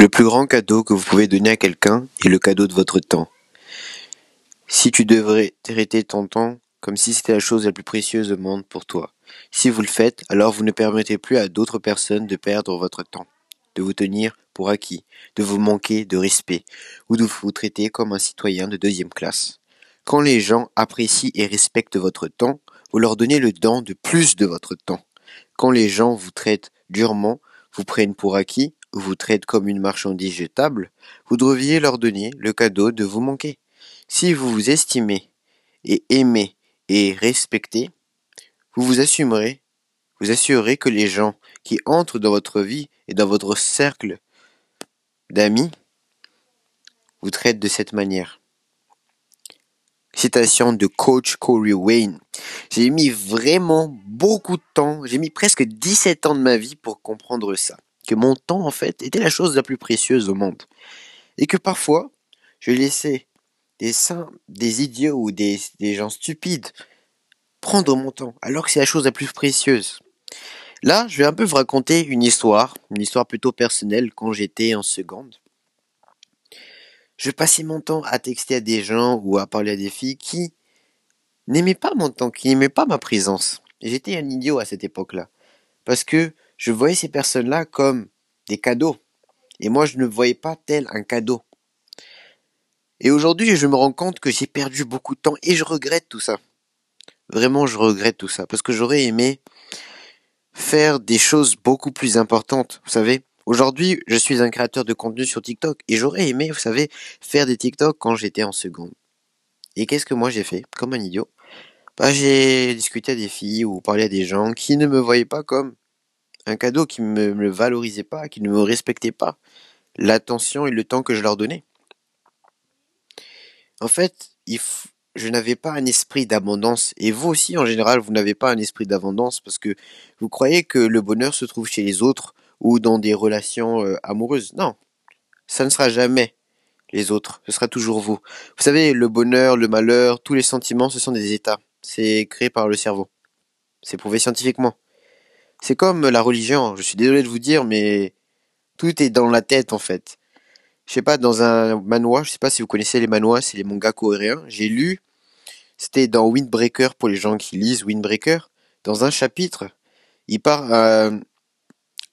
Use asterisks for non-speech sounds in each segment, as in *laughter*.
Le plus grand cadeau que vous pouvez donner à quelqu'un est le cadeau de votre temps. Si tu devrais traiter ton temps comme si c'était la chose la plus précieuse au monde pour toi, si vous le faites, alors vous ne permettez plus à d'autres personnes de perdre votre temps, de vous tenir pour acquis, de vous manquer de respect, ou de vous traiter comme un citoyen de deuxième classe. Quand les gens apprécient et respectent votre temps, vous leur donnez le don de plus de votre temps. Quand les gens vous traitent durement, vous prennent pour acquis, vous traite comme une marchandise jetable, vous devriez leur donner le cadeau de vous manquer. Si vous vous estimez et aimez et respectez, vous vous assumerez, vous assurerez que les gens qui entrent dans votre vie et dans votre cercle d'amis vous traitent de cette manière. Citation de coach Corey Wayne. J'ai mis vraiment beaucoup de temps, j'ai mis presque 17 ans de ma vie pour comprendre ça que mon temps, en fait, était la chose la plus précieuse au monde. Et que parfois, je laissais des saints, des idiots ou des, des gens stupides prendre mon temps, alors que c'est la chose la plus précieuse. Là, je vais un peu vous raconter une histoire, une histoire plutôt personnelle quand j'étais en seconde. Je passais mon temps à texter à des gens ou à parler à des filles qui n'aimaient pas mon temps, qui n'aimaient pas ma présence. J'étais un idiot à cette époque-là. Parce que je voyais ces personnes-là comme des cadeaux. Et moi, je ne voyais pas tel un cadeau. Et aujourd'hui, je me rends compte que j'ai perdu beaucoup de temps et je regrette tout ça. Vraiment, je regrette tout ça parce que j'aurais aimé faire des choses beaucoup plus importantes. Vous savez, aujourd'hui, je suis un créateur de contenu sur TikTok et j'aurais aimé, vous savez, faire des TikTok quand j'étais en seconde. Et qu'est-ce que moi j'ai fait Comme un idiot? Bah, j'ai discuté à des filles ou parlé à des gens qui ne me voyaient pas comme un cadeau qui ne me, valorisait pas, qui ne me respectait pas, l'attention et le temps que je leur donnais. En fait, je n'avais pas un esprit d'abondance, et vous aussi en général, vous n'avez pas un esprit d'abondance parce que vous croyez que le bonheur se trouve chez les autres ou dans des relations euh, amoureuses. Non, ça ne sera jamais les autres, ce sera toujours vous. Vous savez, le bonheur, le malheur, tous les sentiments, ce sont des états. C'est créé par le cerveau. C'est prouvé scientifiquement. C'est comme la religion, je suis désolé de vous dire, mais tout est dans la tête en fait. Je sais pas, dans un manoir, je sais pas si vous connaissez les manois, c'est les mangas coréens. J'ai lu, c'était dans Windbreaker pour les gens qui lisent Windbreaker. Dans un chapitre, il part, euh,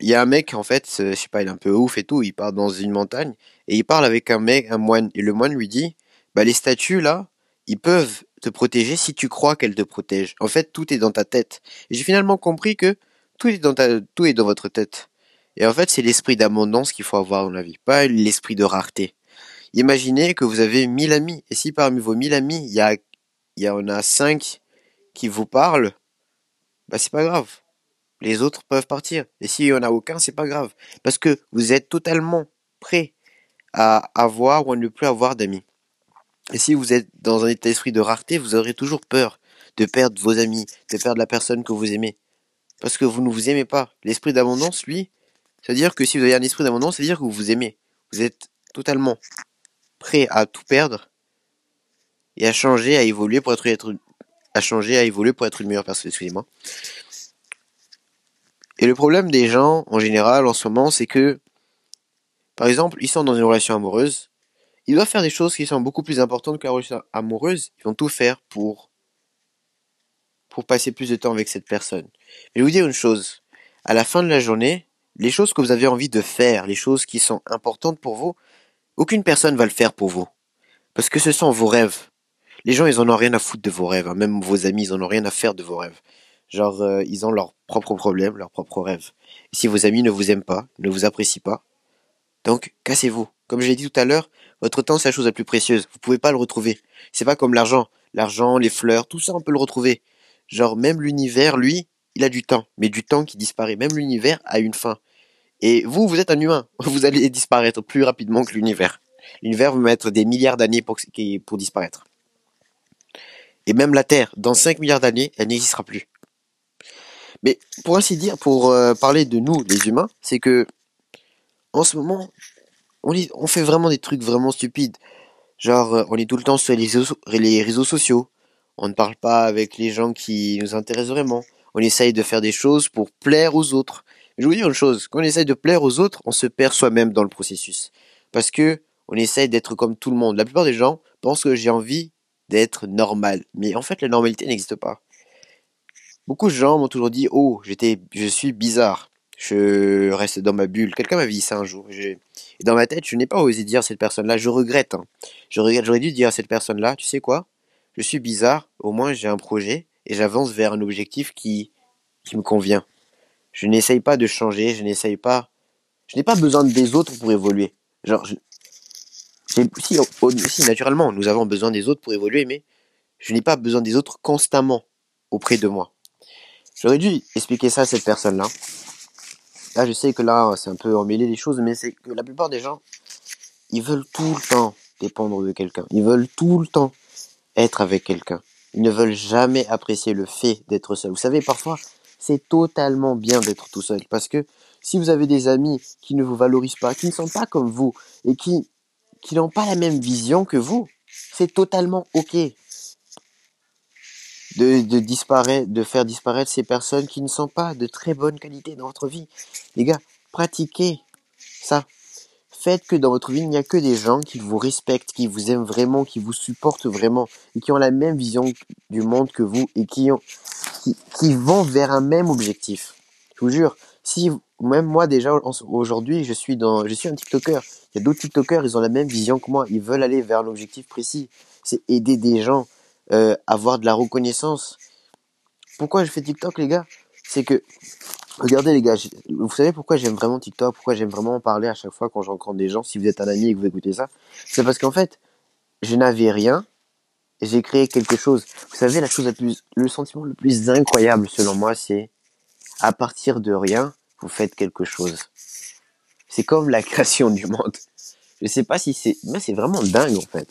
il y a un mec en fait, je sais pas, il est un peu ouf et tout, il part dans une montagne et il parle avec un mec, un moine, et le moine lui dit, bah les statues là, ils peuvent te protéger si tu crois qu'elles te protègent. En fait, tout est dans ta tête. J'ai finalement compris que tout est dans votre tête. Et en fait, c'est l'esprit d'abondance qu'il faut avoir dans la vie, pas l'esprit de rareté. Imaginez que vous avez 1000 amis, et si parmi vos 1000 amis, il y en a 5 qui vous parlent, bah c'est pas grave. Les autres peuvent partir. Et s'il y en a aucun, c'est pas grave. Parce que vous êtes totalement prêt à avoir ou à ne plus avoir d'amis. Et si vous êtes dans un état d'esprit de rareté, vous aurez toujours peur de perdre vos amis, de perdre la personne que vous aimez parce que vous ne vous aimez pas. L'esprit d'abondance, lui, c'est-à-dire que si vous avez un esprit d'abondance, c'est-à-dire que vous vous aimez. Vous êtes totalement prêt à tout perdre et à changer, à évoluer pour être, une meilleure personne. Excusez-moi. Et le problème des gens, en général, en ce moment, c'est que, par exemple, ils sont dans une relation amoureuse. Ils doivent faire des choses qui sont beaucoup plus importantes que la relation amoureuse. Ils vont tout faire pour pour passer plus de temps avec cette personne. Mais je vais vous dire une chose. À la fin de la journée, les choses que vous avez envie de faire, les choses qui sont importantes pour vous, aucune personne va le faire pour vous. Parce que ce sont vos rêves. Les gens, ils en ont rien à foutre de vos rêves. Hein. Même vos amis, ils en ont rien à faire de vos rêves. Genre, euh, ils ont leurs propres problèmes, leurs propres rêves. Et si vos amis ne vous aiment pas, ne vous apprécient pas, donc cassez-vous. Comme je l'ai dit tout à l'heure, votre temps c'est la chose la plus précieuse. Vous pouvez pas le retrouver. C'est pas comme l'argent. L'argent, les fleurs, tout ça on peut le retrouver. Genre, même l'univers, lui, il a du temps, mais du temps qui disparaît. Même l'univers a une fin. Et vous, vous êtes un humain. *laughs* Vous allez disparaître plus rapidement que l'univers. L'univers va mettre des milliards d'années pour, disparaître. Et même la Terre, dans 5 milliards d'années, elle n'existera plus. Mais pour ainsi dire, pour euh, parler de nous, les humains, c'est que en ce moment, on, on, fait vraiment des trucs vraiment stupides. Genre, euh, on est tout le temps sur les réseaux sociaux, on ne parle pas avec les gens qui nous intéressent vraiment. On essaye de faire des choses pour plaire aux autres. Je vous dis une chose, quand on essaye de plaire aux autres, on se perd soi-même dans le processus. Parce que on essaye d'être comme tout le monde. La plupart des gens pensent que j'ai envie d'être normal. Mais en fait, la normalité n'existe pas. Beaucoup de gens m'ont toujours dit, oh, j'étais, je suis bizarre. Je reste dans ma bulle. Quelqu'un m'a dit ça un jour. Et dans ma tête, je n'ai pas osé dire à cette personne-là. Je regrette. Hein. Je regrette. J'aurais dû dire à cette personne-là, tu sais quoi? Je suis bizarre. Au moins, j'ai un projet et j'avance vers un objectif qui, qui me convient. Je n'essaye pas de changer. Je n'essaye pas. Je n'ai pas besoin des autres pour évoluer. Genre, si, naturellement, nous avons besoin des autres pour évoluer, mais je n'ai pas besoin des autres constamment auprès de moi. J'aurais dû expliquer ça à cette personne-là. Là, je sais que là, c'est un peu emmêlé les choses, mais c'est que la plupart des gens, ils veulent tout le temps dépendre de quelqu'un. Ils veulent tout le temps être avec quelqu'un. Ils ne veulent jamais apprécier le fait d'être seul. Vous savez, parfois, c'est totalement bien d'être tout seul. Parce que si vous avez des amis qui ne vous valorisent pas, qui ne sont pas comme vous, et qui qui n'ont pas la même vision que vous. C'est totalement ok de, disparaître, de faire disparaître ces personnes qui ne sont pas de très bonne qualité dans votre vie. Les gars, pratiquez ça. Faites que dans votre vie, il n'y a que des gens qui vous respectent, qui vous aiment vraiment, qui vous supportent vraiment, et qui ont la même vision du monde que vous, et qui, ont, qui, vont vers un même objectif. Je vous jure, si même moi déjà aujourd'hui, je suis dans, je suis un TikToker. Il y a d'autres TikTokers, ils ont la même vision que moi. Ils veulent aller vers l'objectif précis. C'est aider des gens, euh, avoir de la reconnaissance. Pourquoi je fais TikTok, les gars? C'est que, regardez les gars, vous savez pourquoi j'aime vraiment TikTok Pourquoi j'aime vraiment en parler à chaque fois quand je des gens Si vous êtes un ami et que vous écoutez ça, c'est parce qu'en fait, je n'avais rien. J'ai créé quelque chose. Vous savez, la chose la plus, le sentiment le plus incroyable selon moi, c'est à partir de rien, vous faites quelque chose. C'est comme la *laughs* création du monde. Je sais pas si c'est, mais c'est vraiment dingue en fait.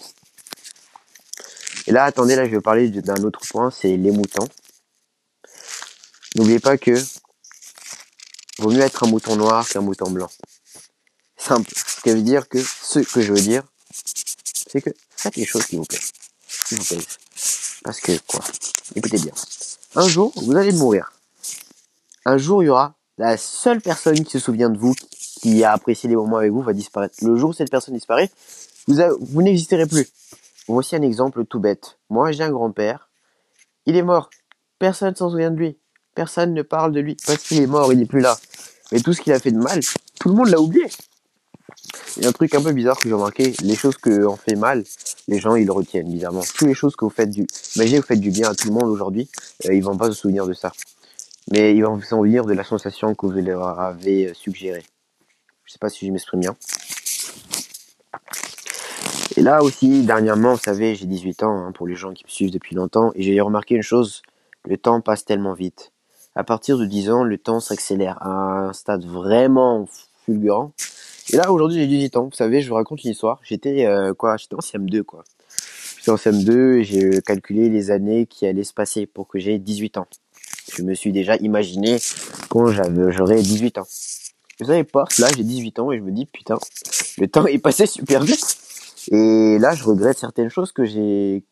Et là, attendez, là, je vais parler d'un autre point, c'est les moutons. N'oubliez pas que vaut mieux être un mouton noir qu'un mouton blanc. Simple. Ce qui veut dire que ce que je veux dire, c'est que faites les choses qui vous plaisent. Qui vous plaisent. Parce que quoi? Écoutez bien. Un jour, vous allez mourir un jour, il y aura la seule personne qui se souvient de vous, qui a apprécié les moments avec vous, va disparaître. Le jour où cette personne disparaît, vous, vous n'existerez plus. Voici un exemple tout bête. Moi, j'ai un grand-père. Il est mort. Personne ne s'en souvient de lui. Personne ne parle de lui parce qu'il est mort, il n'est plus là. Mais tout ce qu'il a fait de mal, tout le monde l'a oublié. Il y a un truc un peu bizarre que j'ai remarqué. Les choses qu'on fait mal, les gens, ils le retiennent bizarrement. Toutes les choses que vous faites du, imaginez vous faites du bien à tout le monde aujourd'hui, euh, ils vont pas se souvenir de ça mais ils vont vous souvenir de la sensation que vous leur avez suggérée. Je sais pas si je m'exprime bien. Et là aussi, dernièrement, vous savez, j'ai 18 ans, hein, pour les gens qui me suivent depuis longtemps, et j'ai remarqué une chose, le temps passe tellement vite. À partir de 10 ans, le temps s'accélère à un stade vraiment fulgurant. Et là, aujourd'hui, j'ai 18 ans. Vous savez, je vous raconte une histoire. J'étais, euh, quoi, j'étais en CM2, quoi. J'étais en CM2 et j'ai calculé les années qui allaient se passer pour que j'ai 18 ans je me suis déjà imaginé quand j'aurais 18 ans. Vous savez pas, là j'ai 18 ans et je me dis putain, le temps est passé super vite. Et là je regrette certaines choses que j'ai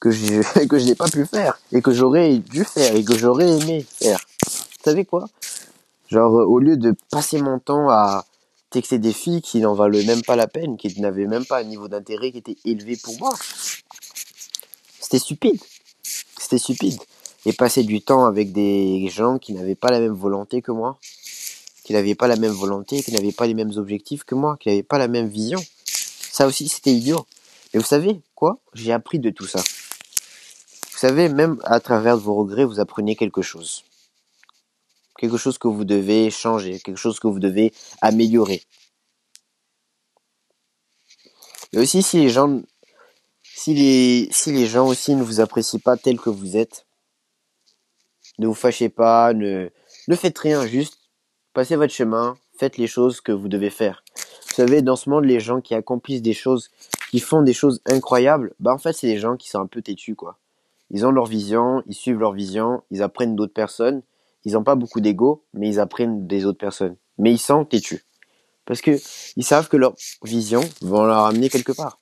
que je *laughs* que je n'ai pas pu faire et que j'aurais dû faire et que j'aurais aimé faire. Vous savez quoi? Genre au lieu de passer mon temps à texter des filles qui n'en valent même pas la peine, qui n'avaient même pas un niveau d'intérêt qui était élevé pour moi. C'était stupide. C'était stupide et passer du temps avec des gens qui n'avaient pas la même volonté que moi, qui n'avaient pas la même volonté, qui n'avaient pas les mêmes objectifs que moi, qui n'avaient pas la même vision. Ça aussi, c'était idiot. Mais vous savez quoi? J'ai appris de tout ça. Vous savez, même à travers vos regrets, vous apprenez quelque chose. Quelque chose que vous devez changer, quelque chose que vous devez améliorer. Et aussi, si les gens, si les, si les gens aussi ne vous apprécient pas tel que vous êtes, ne vous fâchez pas, ne, faites rien, juste passez votre chemin, faites les choses que vous devez faire. Vous savez, dans ce monde, les gens qui accomplissent des choses, qui font des choses incroyables, bah en fait, c'est des gens qui sont un peu têtus, quoi. Ils ont leur vision, ils suivent leur vision, ils apprennent d'autres personnes. Ils n'ont pas beaucoup d'ego, mais ils apprennent des autres personnes. Mais ils sont têtus. Parce que ils savent que leur vision va leur amener quelque part.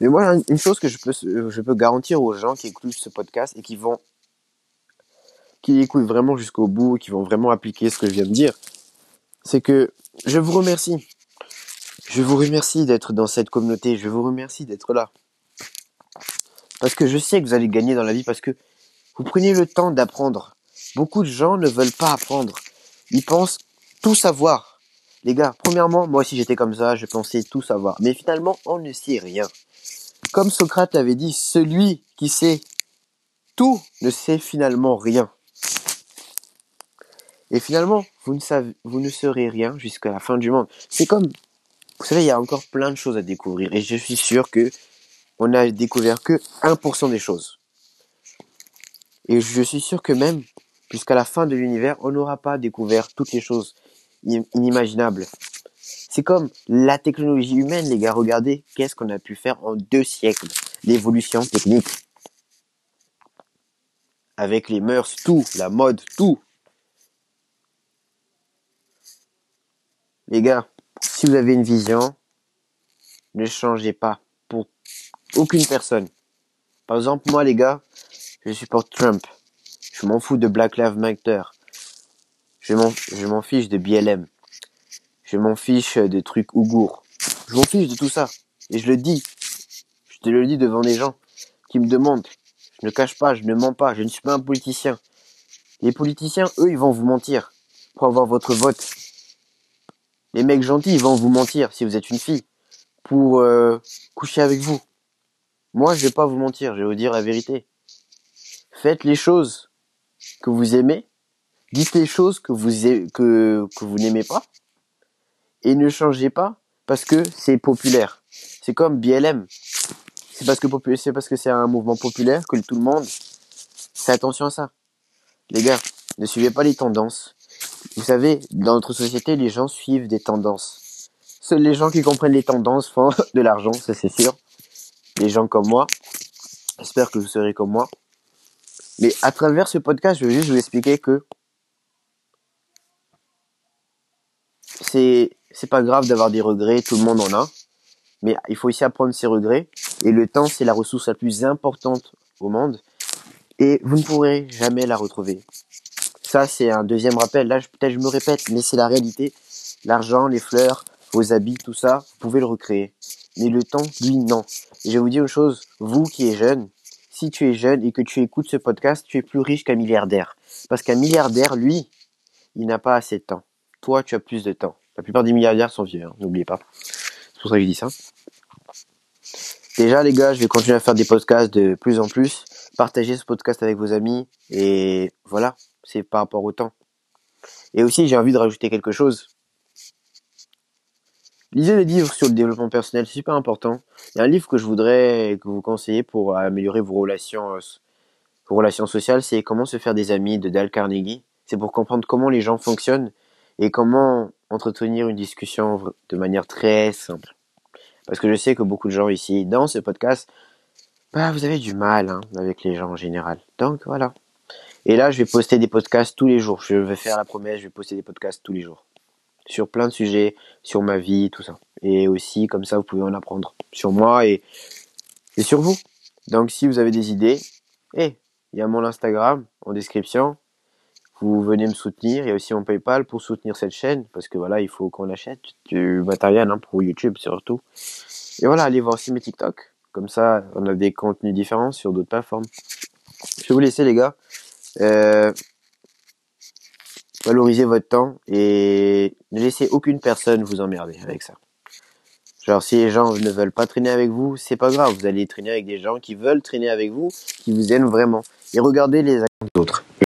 Mais moi, une chose que je peux, je peux garantir aux gens qui écoutent ce podcast et qui vont qui écoutent vraiment jusqu'au bout, qui vont vraiment appliquer ce que je viens de dire, c'est que je vous remercie. Je vous remercie d'être dans cette communauté. Je vous remercie d'être là. Parce que je sais que vous allez gagner dans la vie parce que vous prenez le temps d'apprendre. Beaucoup de gens ne veulent pas apprendre. Ils pensent tout savoir. Les gars, premièrement, moi aussi j'étais comme ça, je pensais tout savoir. Mais finalement, on ne sait rien. Comme Socrate avait dit, celui qui sait tout ne sait finalement rien. Et finalement, vous ne, savez, vous ne serez rien jusqu'à la fin du monde. C'est comme, vous savez, il y a encore plein de choses à découvrir. Et je suis sûr que on n'a découvert que 1% des choses. Et je suis sûr que même jusqu'à la fin de l'univers, on n'aura pas découvert toutes les choses inimaginables. C'est comme la technologie humaine, les gars. Regardez, qu'est-ce qu'on a pu faire en deux siècles. L'évolution technique. Avec les mœurs, tout. La mode, tout. Les gars, si vous avez une vision, ne changez pas aucune personne. Par exemple, moi, les gars, je supporte Trump. Je m'en fous de Black Lives Matter. Je m'en fiche de BLM. Je m'en fiche des trucs ougours. Je m'en fiche de tout ça. Et je le dis. Je te le dis devant des gens qui me demandent. Je ne cache pas, je ne mens pas, je ne suis pas un politicien. Les politiciens, eux, ils vont vous mentir pour avoir votre vote. Les mecs gentils, ils vont vous mentir si vous êtes une fille pour euh, coucher avec vous. Moi, je vais pas vous mentir, je vais vous dire la vérité. Faites les choses que vous aimez, dites les choses que vous que, que vous n'aimez pas, et ne changez pas parce que c'est populaire. C'est comme BLM. C'est parce que c'est parce que c'est un mouvement populaire que tout le monde fait attention à ça. Les gars, ne suivez pas les tendances. Vous savez, dans notre société, les gens suivent des tendances. Seuls les gens qui comprennent les tendances font *laughs* de l'argent, ça c'est sûr. Les gens comme moi, j'espère que vous serez comme moi. Mais à travers ce podcast, je vais juste vous expliquer que c'est c'est pas grave d'avoir des regrets, tout le monde en a. Mais il faut aussi apprendre ses regrets. Et le temps, c'est la ressource la plus importante au monde. Et vous ne pourrez jamais la retrouver. Ça, c'est un deuxième rappel. Là, peut-être je me répète, mais c'est la réalité. L'argent, les fleurs, vos habits, tout ça, vous pouvez le recréer. Mais le temps, lui, non. Et je vais vous dire une chose, vous qui êtes jeune, si tu es jeune et que tu écoutes ce podcast, tu es plus riche qu'un milliardaire. Parce qu'un milliardaire, lui, il n'a pas assez de temps. Toi, tu as plus de temps. La plupart des milliardaires sont vieux, hein, n'oubliez pas. C'est pour ça que je dis ça. Déjà, les gars, je vais continuer à faire des podcasts de plus en plus. Partagez ce podcast avec vos amis. Et voilà, c'est par rapport au temps. Et aussi, j'ai envie de rajouter quelque chose. Lisez des livres sur le développement personnel, c'est super important. Il y a un livre que je voudrais que vous conseillez pour améliorer vos relations, euh, vos relations sociales, c'est Comment se faire des amis de Dale Carnegie. C'est pour comprendre comment les gens fonctionnent et comment entretenir une discussion de manière très simple. Parce que je sais que beaucoup de gens ici, dans ce podcast, bah, vous avez du mal hein, avec les gens en général. Donc voilà. Et là, je vais poster des podcasts tous les jours. Je vais faire la promesse, je vais poster des podcasts tous les jours sur plein de sujets, sur ma vie, tout ça. Et aussi, comme ça, vous pouvez en apprendre sur moi et, et sur vous. Donc, si vous avez des idées, eh, il y a mon Instagram en description. Vous venez me soutenir. Il y a aussi mon PayPal pour soutenir cette chaîne parce que voilà, il faut qu'on achète du matériel hein, pour YouTube surtout. Et voilà, allez voir aussi mes TikTok. Comme ça, on a des contenus différents sur d'autres plateformes. Je vais vous laisser les gars. Euh, valorisez votre temps et ne laissez aucune personne vous emmerder avec ça. Genre si les gens ne veulent pas traîner avec vous, c'est pas grave, vous allez traîner avec des gens qui veulent traîner avec vous, qui vous aiment vraiment. Et regardez les actions d'autres.